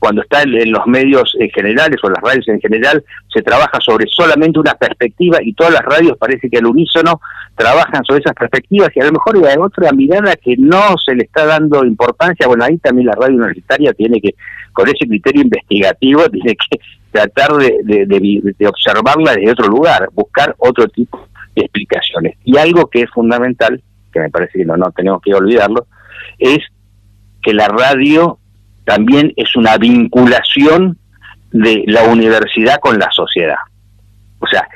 cuando está en, los medios en generales o las radios en general, se trabaja sobre solamente una perspectiva y todas las radios parece que al unísono trabajan sobre esas perspectivas y a lo mejor hay otra mirada que no se le está dando importancia. Bueno, ahí también la radio universitaria tiene que, con ese criterio investigativo, tiene que tratar de, de observarla desde otro lugar, buscar otro tipo de explicaciones. Y algo que es fundamental, que me parece que no, no tenemos que olvidarlo, es que la radio también es una vinculación de la universidad con la sociedad. O sea,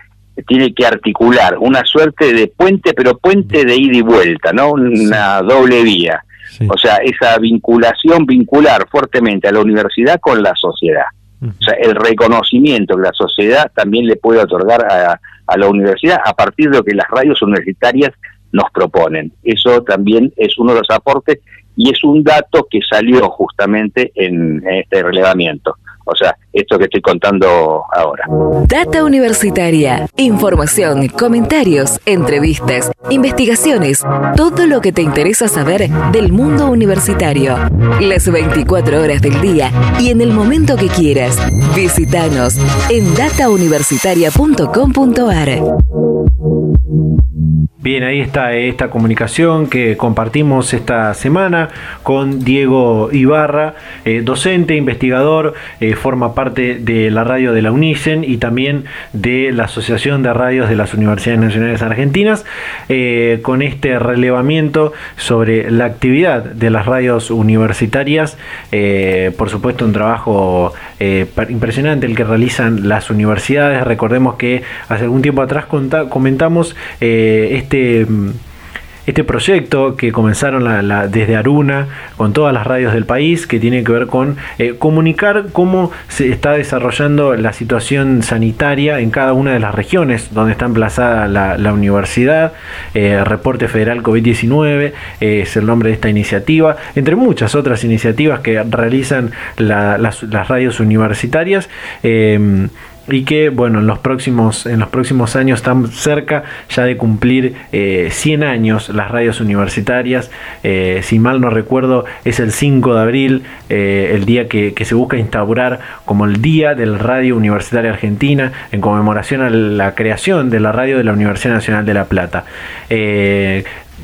tiene que articular una suerte de puente, pero puente de ida y vuelta, ¿no? Una doble vía. O sea, esa vinculación, vincular fuertemente a la universidad con la sociedad. O sea, el reconocimiento que la sociedad también le puede otorgar a, a la universidad a partir de lo que las radios universitarias nos proponen. Eso también es uno de los aportes y es un dato que salió justamente en, este relevamiento. O sea, esto que estoy contando ahora. Data Universitaria. Información, comentarios, entrevistas, investigaciones, todo lo que te interesa saber del mundo universitario. Las 24 horas del día y en el momento que quieras. Visítanos en datauniversitaria.com.ar. Bien, ahí está esta comunicación que compartimos esta semana con Diego Ibarra, eh, docente, investigador, eh, forma parte de la radio de la UNICEN y también de la Asociación de Radios de las Universidades Nacionales Argentinas, eh, con este relevamiento sobre la actividad de las radios universitarias. por supuesto, un trabajo impresionante el que realizan las universidades. Recordemos que hace algún tiempo atrás comentamos este, este proyecto que comenzaron desde Aruna con todas las radios del país, que tiene que ver con eh, comunicar cómo se está desarrollando la situación sanitaria en cada una de las regiones donde está emplazada la, universidad. Eh, Reporte Federal COVID-19 eh, es el nombre de esta iniciativa, entre muchas otras iniciativas que realizan las, las, radios universitarias y que bueno en los próximos en los próximos años están cerca ya de cumplir 100 eh, años las radios universitarias. Eh, si mal no recuerdo es el 5 de abril eh, el día que, se busca instaurar como el día del radio universitaria argentina en conmemoración a la creación de la radio de la Universidad Nacional de La Plata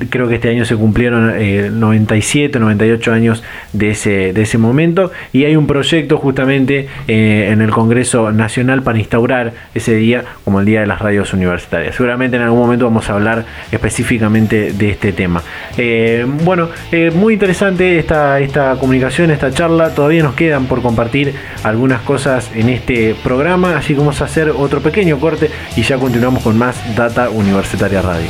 creo que este año se cumplieron 97, eh, 98 años de ese, de ese momento y hay un proyecto justamente eh, en el Congreso Nacional para instaurar ese día como el Día de las Radios Universitarias. Seguramente en algún momento vamos a hablar específicamente de este tema. Eh, bueno, muy interesante esta, esta comunicación, esta charla. Todavía nos quedan por compartir algunas cosas en este programa, así que vamos a hacer otro pequeño corte y ya continuamos con más Data Universitaria Radio.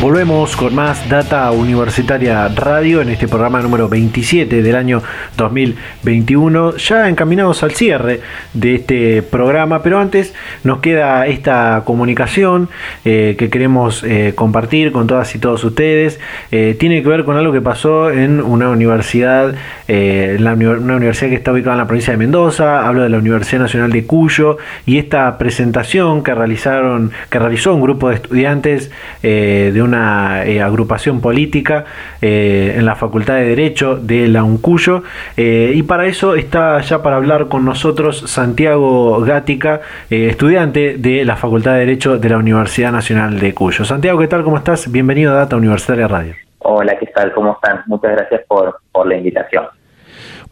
Volvemos con más Data Universitaria Radio en este programa número 27 del año 2021, ya encaminados al cierre de este programa, pero antes nos queda esta comunicación eh, que queremos eh, compartir con todas y todos ustedes. Eh, tiene que ver con algo que pasó en una universidad, una universidad que está ubicada en la provincia de Mendoza, hablo de la Universidad Nacional de Cuyo, y esta presentación que realizaron, que realizó un grupo de estudiantes de un una eh, agrupación política eh, en la Facultad de Derecho de la UNCUYO eh, y para eso está ya para hablar con nosotros Santiago Gática, estudiante de la Facultad de Derecho de la Universidad Nacional de Cuyo. Santiago, ¿qué tal? ¿Cómo estás? Bienvenido a Data Universitaria Radio. Hola, ¿qué tal? ¿Cómo están? Muchas gracias por, por la invitación.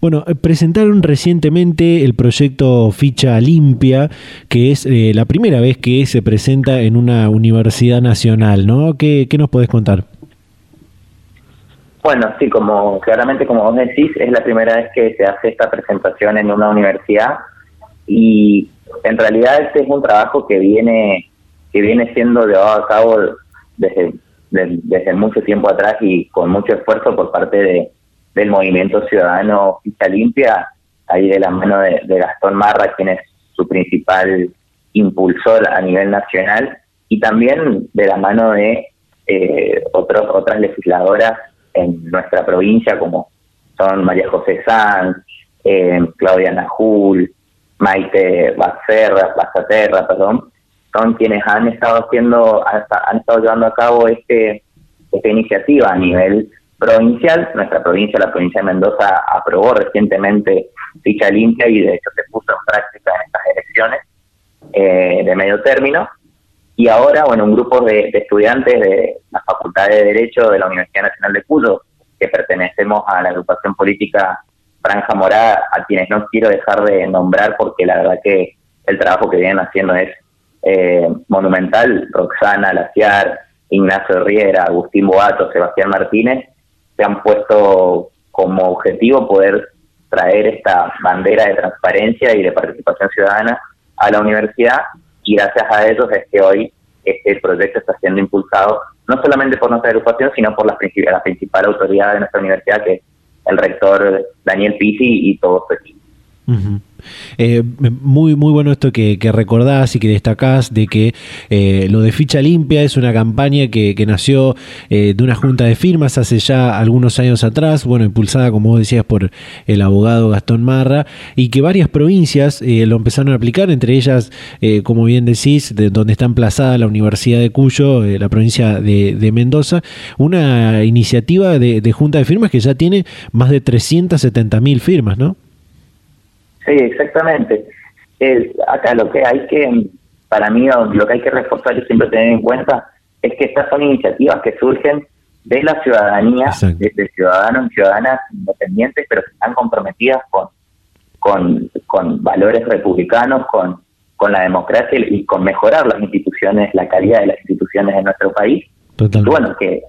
Bueno, eh, presentaron recientemente el proyecto Ficha Limpia, que es eh, la primera vez que se presenta en una universidad nacional, ¿no? ¿Qué, nos podés contar? Bueno, sí, como claramente como vos decís, es la primera vez que se hace esta presentación en una universidad y en realidad este es un trabajo que viene que viene siendo llevado a cabo desde, desde mucho tiempo atrás y con mucho esfuerzo por parte de, del movimiento ciudadano Ficha Limpia, ahí de la mano de, Gastón Marra, quien es su principal impulsor a nivel nacional, y también de la mano de eh, otros, otras legisladoras en nuestra provincia, como son María José Sanz, eh, Claudia Najul, Maite Bacerra, Bazaterra, perdón, son quienes han estado haciendo, han estado llevando a cabo este esta iniciativa a nivel provincial. Nuestra provincia, la provincia de Mendoza, aprobó recientemente ficha limpia y de hecho se puso en práctica en estas elecciones eh, de medio término. Y ahora, bueno, un grupo de, estudiantes de la Facultad de Derecho de la Universidad Nacional de Cuyo, que pertenecemos a la agrupación política Franja Morada, a quienes no quiero dejar de nombrar porque la verdad que el trabajo que vienen haciendo es eh, monumental, Roxana Laciar, Ignacio Riera, Agustín Boato, Sebastián Martínez, se han puesto como objetivo poder traer esta bandera de transparencia y de participación ciudadana a la universidad y gracias a ellos es que hoy este proyecto está siendo impulsado no solamente por nuestra agrupación, sino por la, la principal autoridad de nuestra universidad, que es el rector Daniel Pisi y todo su equipo. Eh, muy, muy bueno esto que, recordás y que destacás de que eh, lo de Ficha Limpia es una campaña que, nació de una junta de firmas hace ya algunos años atrás, bueno, impulsada, como vos decías, por el abogado Gastón Marra, y que varias provincias lo empezaron a aplicar, entre ellas, como bien decís, de donde está emplazada la Universidad de Cuyo, la provincia de, Mendoza, una iniciativa de, de junta de firmas que ya tiene más de 370 mil firmas, ¿no? Sí, exactamente. acá lo que hay que, para mí, lo que hay que reforzar y siempre tener en cuenta es que estas son iniciativas que surgen de la ciudadanía, de, ciudadanos y ciudadanas independientes, pero que están comprometidas con, con, con valores republicanos, con, con la democracia y con mejorar las instituciones, la calidad de las instituciones en nuestro país. bueno, que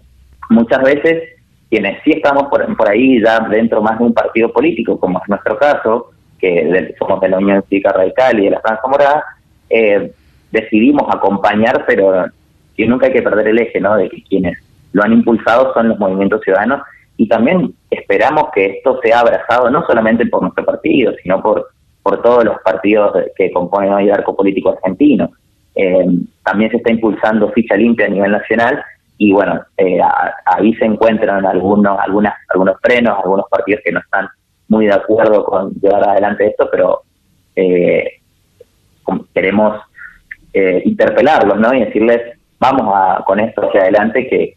muchas veces quienes sí estamos por, por ahí ya dentro más de un partido político, como es nuestro caso, que somos de la Unión Cívica Radical y de la Franja Morada, eh, decidimos acompañar, pero que nunca hay que perder el eje, ¿no? De que quienes lo han impulsado son los movimientos ciudadanos y también esperamos que esto sea abrazado no solamente por nuestro partido, sino por, por todos los partidos que componen hoy el arco político argentino. Eh, también se está impulsando ficha limpia a nivel nacional y bueno, eh, ahí se encuentran algunos, algunas, algunos frenos, algunos partidos que no están muy de acuerdo con llevar adelante esto, pero eh, queremos eh, interpelarlos ¿no? y decirles, vamos a, con esto hacia adelante, que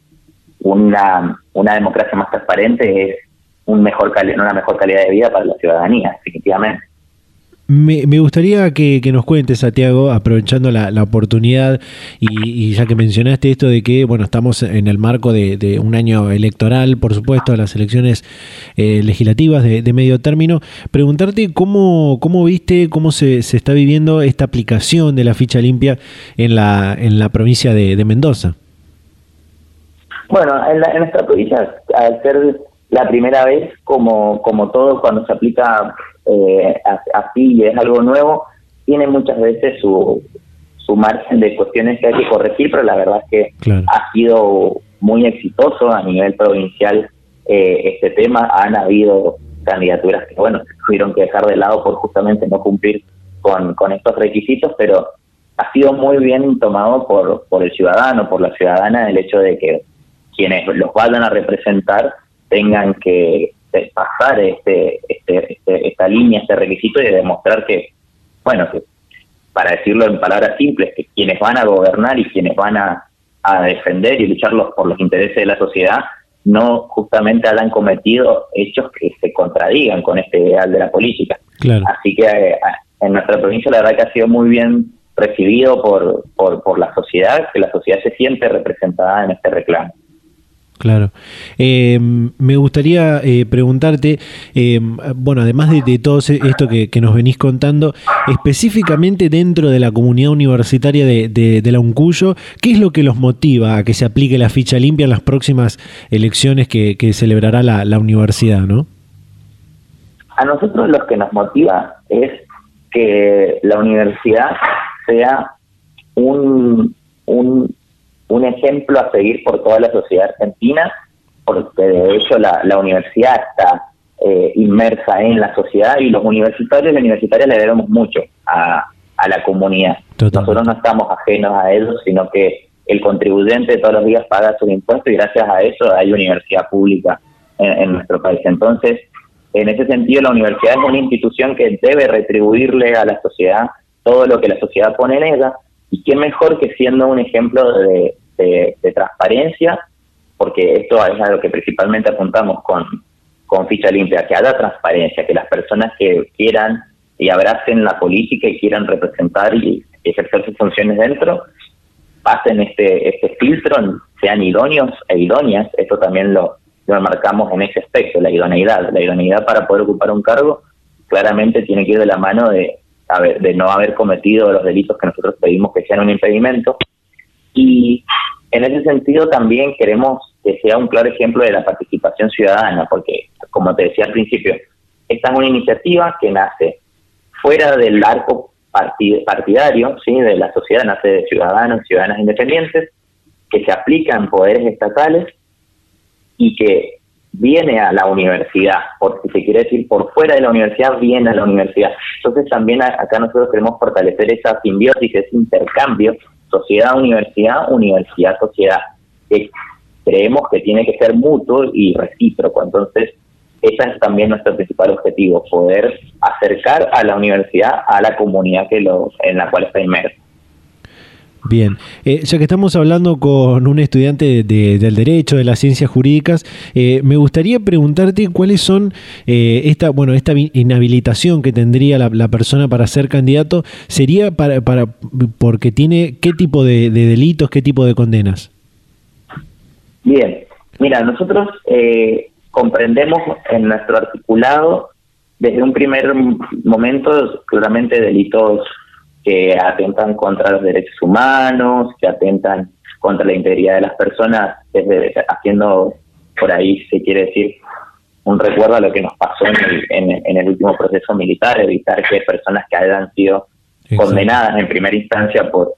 una, una democracia más transparente es un mejor una mejor calidad de vida para la ciudadanía, definitivamente. Me, gustaría que, nos cuentes, Santiago, aprovechando la, oportunidad y, ya que mencionaste esto de que, bueno, estamos en el marco de, un año electoral, por supuesto, las elecciones eh, legislativas de, medio término, preguntarte cómo, cómo viste, cómo se, está viviendo esta aplicación de la ficha limpia en la, en la provincia de, Mendoza. Bueno, en, en nuestra provincia, al ser la primera vez, como, como todo cuando se aplica eh, así y es algo nuevo, tiene muchas veces su, su margen de cuestiones que hay que corregir, pero la verdad es que ha sido muy exitoso a nivel provincial eh, este tema. Han habido candidaturas que, bueno, tuvieron que dejar de lado por justamente no cumplir con, con estos requisitos, pero ha sido muy bien tomado por, por el ciudadano, por la ciudadana, el hecho de que quienes los vayan a representar tengan que pasar este, este, este, esta línea, este requisito y demostrar que, bueno, que para decirlo en palabras simples, que quienes van a gobernar y quienes van a, defender y luchar por los intereses de la sociedad no justamente hayan cometido hechos que se contradigan con este ideal de la política. Así que eh, en nuestra provincia la verdad que ha sido muy bien recibido por, por, por la sociedad, que la sociedad se siente representada en este reclamo. Claro. Eh, me gustaría eh, preguntarte, eh, bueno, además de, todo esto que, nos venís contando, específicamente dentro de la comunidad universitaria de, la UNCUYO, ¿qué es lo que los motiva a que se aplique la ficha limpia en las próximas elecciones que, celebrará la, universidad, no? A nosotros lo que nos motiva es que la universidad sea un, un un ejemplo a seguir por toda la sociedad argentina, porque de hecho la, universidad está eh, inmersa en la sociedad y los universitarios y universitarias le debemos mucho a, la comunidad. Nosotros no estamos ajenos a ellos, sino que el contribuyente todos los días paga sus impuestos y gracias a eso hay universidad pública en, nuestro país. Entonces, en ese sentido, la universidad es una institución que debe retribuirle a la sociedad todo lo que la sociedad pone en ella, y qué mejor que siendo un ejemplo de, de, transparencia, porque esto es a lo que principalmente apuntamos con, con ficha limpia, que haya transparencia, que las personas que quieran y abracen la política y quieran representar y ejercer sus funciones dentro, pasen este, este filtro, sean idóneos e idóneas, esto también lo, lo marcamos en ese aspecto, la idoneidad. La idoneidad para poder ocupar un cargo claramente tiene que ir de la mano de, de no haber cometido los delitos que nosotros pedimos que sean un impedimento, y en ese sentido también queremos que sea un claro ejemplo de la participación ciudadana, porque, como te decía al principio, esta es una iniciativa que nace fuera del arco partidario, ¿sí? de la sociedad, nace de ciudadanos y ciudadanas independientes, que se aplican poderes estatales y que viene a la universidad, porque se quiere decir por fuera de la universidad, viene a la universidad. Entonces también acá nosotros queremos fortalecer esa simbiosis, ese intercambio, sociedad-universidad, universidad-sociedad, que creemos que tiene que ser mutuo y recíproco. Entonces, ese es también nuestro principal objetivo, poder acercar a la universidad a la comunidad que lo, en la cual está inmersa. Bien, eh, ya que estamos hablando con un estudiante del derecho, de las ciencias jurídicas, eh, me gustaría preguntarte cuáles son eh, esta, bueno, esta inhabilitación que tendría la, persona para ser candidato, sería para, para porque tiene qué tipo de, delitos, qué tipo de condenas. Bien, mira, nosotros comprendemos en nuestro articulado desde un primer momento claramente delitos que atentan contra los derechos humanos, que atentan contra la integridad de las personas, desde haciendo por ahí, se quiere decir, un recuerdo a lo que nos pasó en el, en, el último proceso militar, evitar que personas que hayan sido condenadas en primera instancia por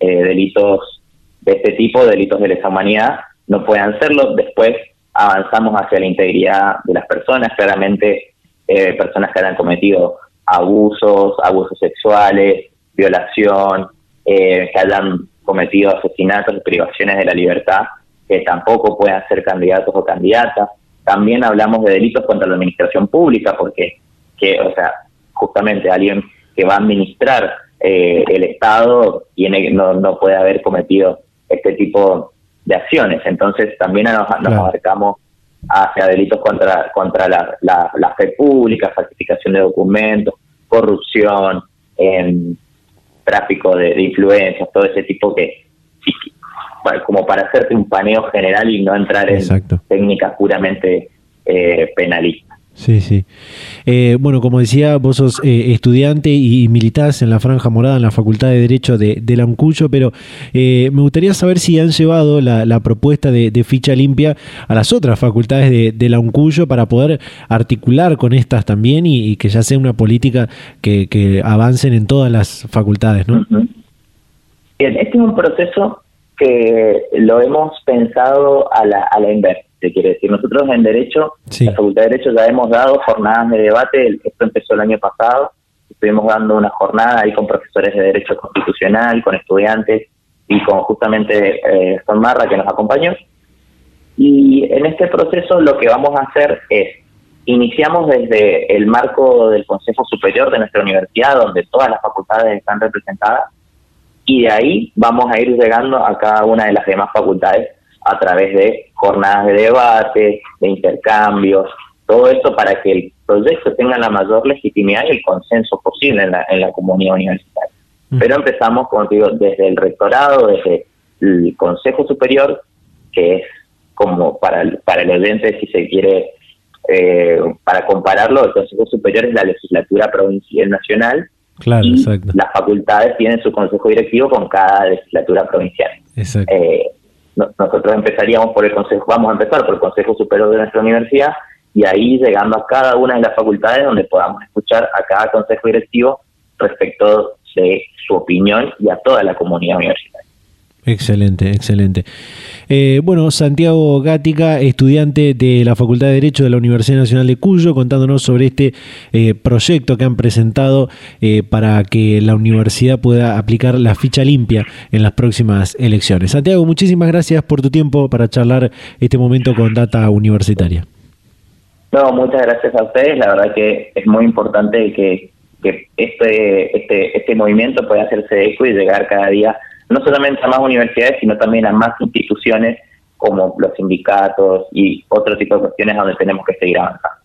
eh, delitos de este tipo, delitos de lesa humanidad, no puedan serlo. Después avanzamos hacia la integridad de las personas, claramente eh, personas que hayan cometido abusos, abusos sexuales, violación, eh, que hayan cometido asesinatos y privaciones de la libertad, que tampoco puedan ser candidatos o candidatas. También hablamos de delitos contra la administración pública, porque, que, o sea, justamente alguien que va a administrar eh, el Estado tiene no, no puede haber cometido este tipo de acciones. Entonces también nos, abarcamos hacia delitos contra contra la, la, fe pública, falsificación de documentos, corrupción, eh, tráfico de, influencias, todo ese tipo que, como para hacerte un paneo general y no entrar en técnicas puramente eh, penalistas. Sí, sí. Eh, bueno, como decía, vos sos eh, estudiante y, militás en la Franja Morada, en la Facultad de Derecho de, de la UNCUYO, pero eh, me gustaría saber si han llevado la, propuesta de, ficha limpia a las otras facultades de, la UNCUYO para poder articular con estas también y, que ya sea una política que, avancen en todas las facultades, ¿no? Bien, este es un proceso que lo hemos pensado a la, a quiere decir. Nosotros en Derecho, la Facultad de Derecho ya hemos dado jornadas de debate, esto empezó el año pasado, estuvimos dando una jornada ahí con profesores de Derecho Constitucional, con estudiantes y con justamente eh, Son Marra que nos acompañó. Y en este proceso lo que vamos a hacer es, iniciamos desde el marco del Consejo Superior de nuestra universidad, donde todas las facultades están representadas, y de ahí vamos a ir llegando a cada una de las demás facultades a través de jornadas de debate, de intercambios, todo esto para que el proyecto tenga la mayor legitimidad y el consenso posible en la, en la comunidad universitaria. Pero empezamos, como te digo, desde el rectorado, desde el Consejo Superior, que es como para el, para el oyente, si se quiere, eh, para compararlo, el Consejo Superior es la legislatura provincial nacional, Claro, y Las facultades tienen su consejo directivo con cada legislatura provincial. Exacto. Eh, nosotros empezaríamos por el consejo, vamos a empezar por el Consejo Superior de nuestra universidad y ahí llegando a cada una de las facultades donde podamos escuchar a cada consejo directivo respecto de su opinión y a toda la comunidad universitaria. Excelente, excelente. Eh, bueno, Santiago Gática, estudiante de la Facultad de Derecho de la Universidad Nacional de Cuyo, contándonos sobre este eh, proyecto que han presentado eh, para que la universidad pueda aplicar la ficha limpia en las próximas elecciones. Santiago, muchísimas gracias por tu tiempo para charlar este momento con Data Universitaria. No, muchas gracias a ustedes. La verdad que es muy importante que, que este, este, este movimiento pueda hacerse eco y llegar cada día no solamente a más universidades, sino también a más instituciones como los sindicatos y otro tipo de cuestiones donde tenemos que seguir avanzando.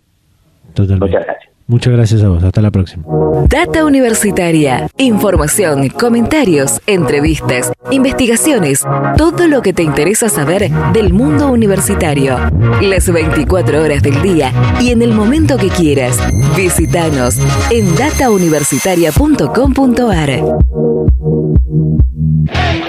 Muchas gracias. Muchas gracias a vos. Hasta la próxima. Data Universitaria. Información, comentarios, entrevistas, investigaciones. Todo lo que te interesa saber del mundo universitario. Las 24 horas del día y en el momento que quieras. Visítanos en datauniversitaria.com.ar. Hey!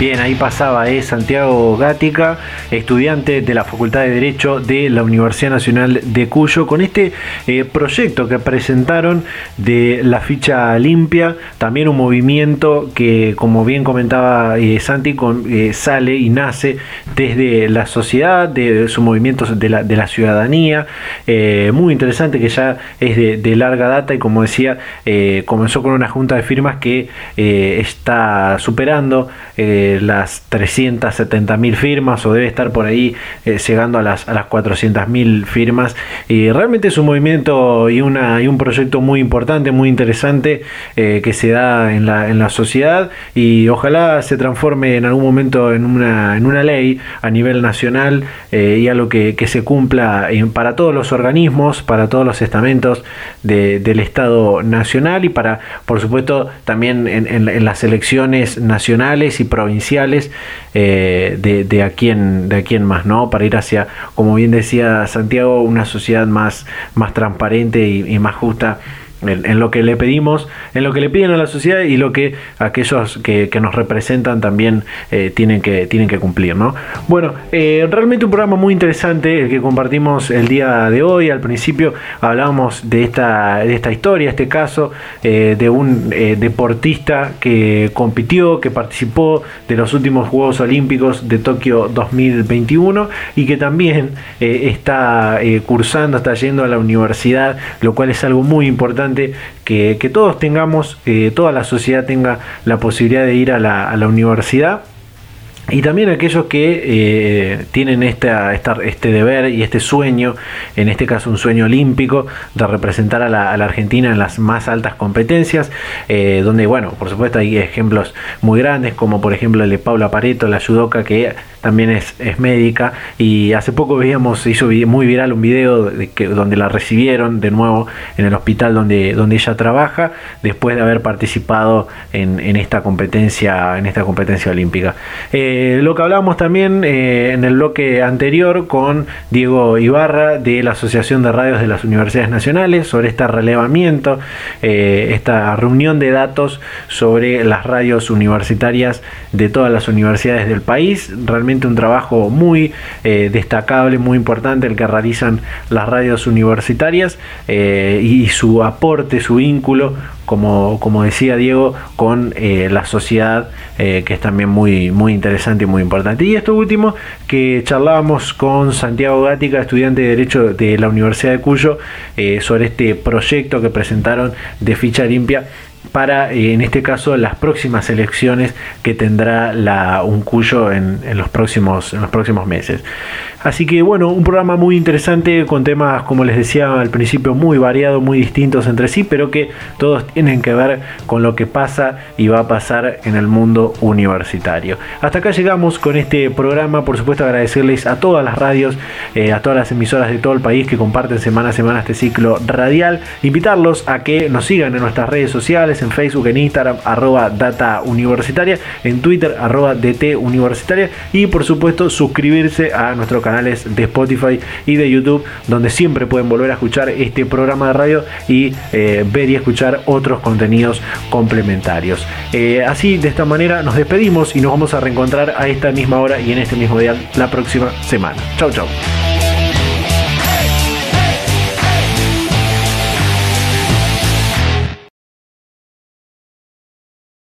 Bien, ahí pasaba es Santiago Gática, estudiante de la Facultad de Derecho de la Universidad Nacional de Cuyo, con este eh, proyecto que presentaron de la ficha limpia, también un movimiento que, como bien comentaba eh, Santi, eh, sale y nace desde la sociedad, de, de la, de la ciudadanía, muy interesante que ya es de, larga data y como decía, comenzó con una junta de firmas que está superando las 370 mil firmas o debe estar por ahí llegando a las, a las 400 mil firmas. Y realmente es un movimiento y, una, y un proyecto muy importante, muy interesante eh, que se da en la, en la sociedad. Y ojalá se transforme en algún momento en una, en una ley a nivel nacional eh, y algo que, que se cumpla para todos los organismos, para todos los estamentos del Estado Nacional y para, por supuesto, también en, en, las elecciones nacionales y provinciales eh, de, de, aquí en, de aquí en más, ¿no? Para ir hacia, como bien decía Santiago, una sociedad más, más transparente y, más justa en, lo que le pedimos, en lo que le piden a la sociedad y lo que aquellos que, nos representan también eh, tienen, que, tienen que cumplir. ¿no? Bueno, eh, realmente un programa muy interesante el que compartimos el día de hoy. Al principio hablábamos de esta, de esta historia, este caso eh, de un deportista que compitió, que participó de los últimos Juegos Olímpicos de Tokio 2021 y que también está cursando, está yendo a la universidad, lo cual es algo muy importante que, todos tengamos, eh, toda la sociedad tenga la posibilidad de ir a la, universidad. Y también aquellos que eh, tienen esta, este deber y este sueño, en este caso un sueño olímpico, de representar a la, Argentina en las más altas competencias, eh, donde, bueno, por supuesto hay ejemplos muy grandes, como por ejemplo el de Paula Pareto, la judoka, que también es, es médica, y hace poco veíamos, hizo muy viral un video de que, donde la recibieron de nuevo en el hospital donde, donde ella trabaja, después de haber participado en, en esta competencia, en esta competencia olímpica. Eh, lo que hablábamos también eh, en el bloque anterior con Diego Ibarra de la Asociación de Radios de las Universidades Nacionales sobre este relevamiento, eh, esta reunión de datos sobre las radios universitarias de todas las universidades del país. Realmente un trabajo muy destacable, muy importante el que realizan las radios universitarias y su aporte, su vínculo como, como decía Diego, con eh, la sociedad, eh, que es también muy, muy interesante y muy importante. Y esto último, que charlábamos con Santiago Gática, estudiante de Derecho de la Universidad de Cuyo, eh, sobre este proyecto que presentaron de ficha limpia para, en este caso, las próximas elecciones que tendrá la Uncuyo en, los próximos, en los próximos meses. Así que bueno, un programa muy interesante con temas, como les decía al principio, muy variados, muy distintos entre sí, pero que todos tienen que ver con lo que pasa y va a pasar en el mundo universitario. Hasta acá llegamos con este programa, por supuesto agradecerles a todas las radios, eh, a todas las emisoras de todo el país que comparten semana a semana este ciclo radial, invitarlos a que nos sigan en nuestras redes sociales, en Facebook, en Instagram, arroba data en Twitter, arroba DT y por supuesto suscribirse a nuestro canal canales de Spotify y de YouTube, donde siempre pueden volver a escuchar este programa de radio y eh, ver y escuchar otros contenidos complementarios. Eh, así, de esta manera, nos despedimos y nos vamos a reencontrar a esta misma hora y en este mismo día la próxima semana. Chau, chau.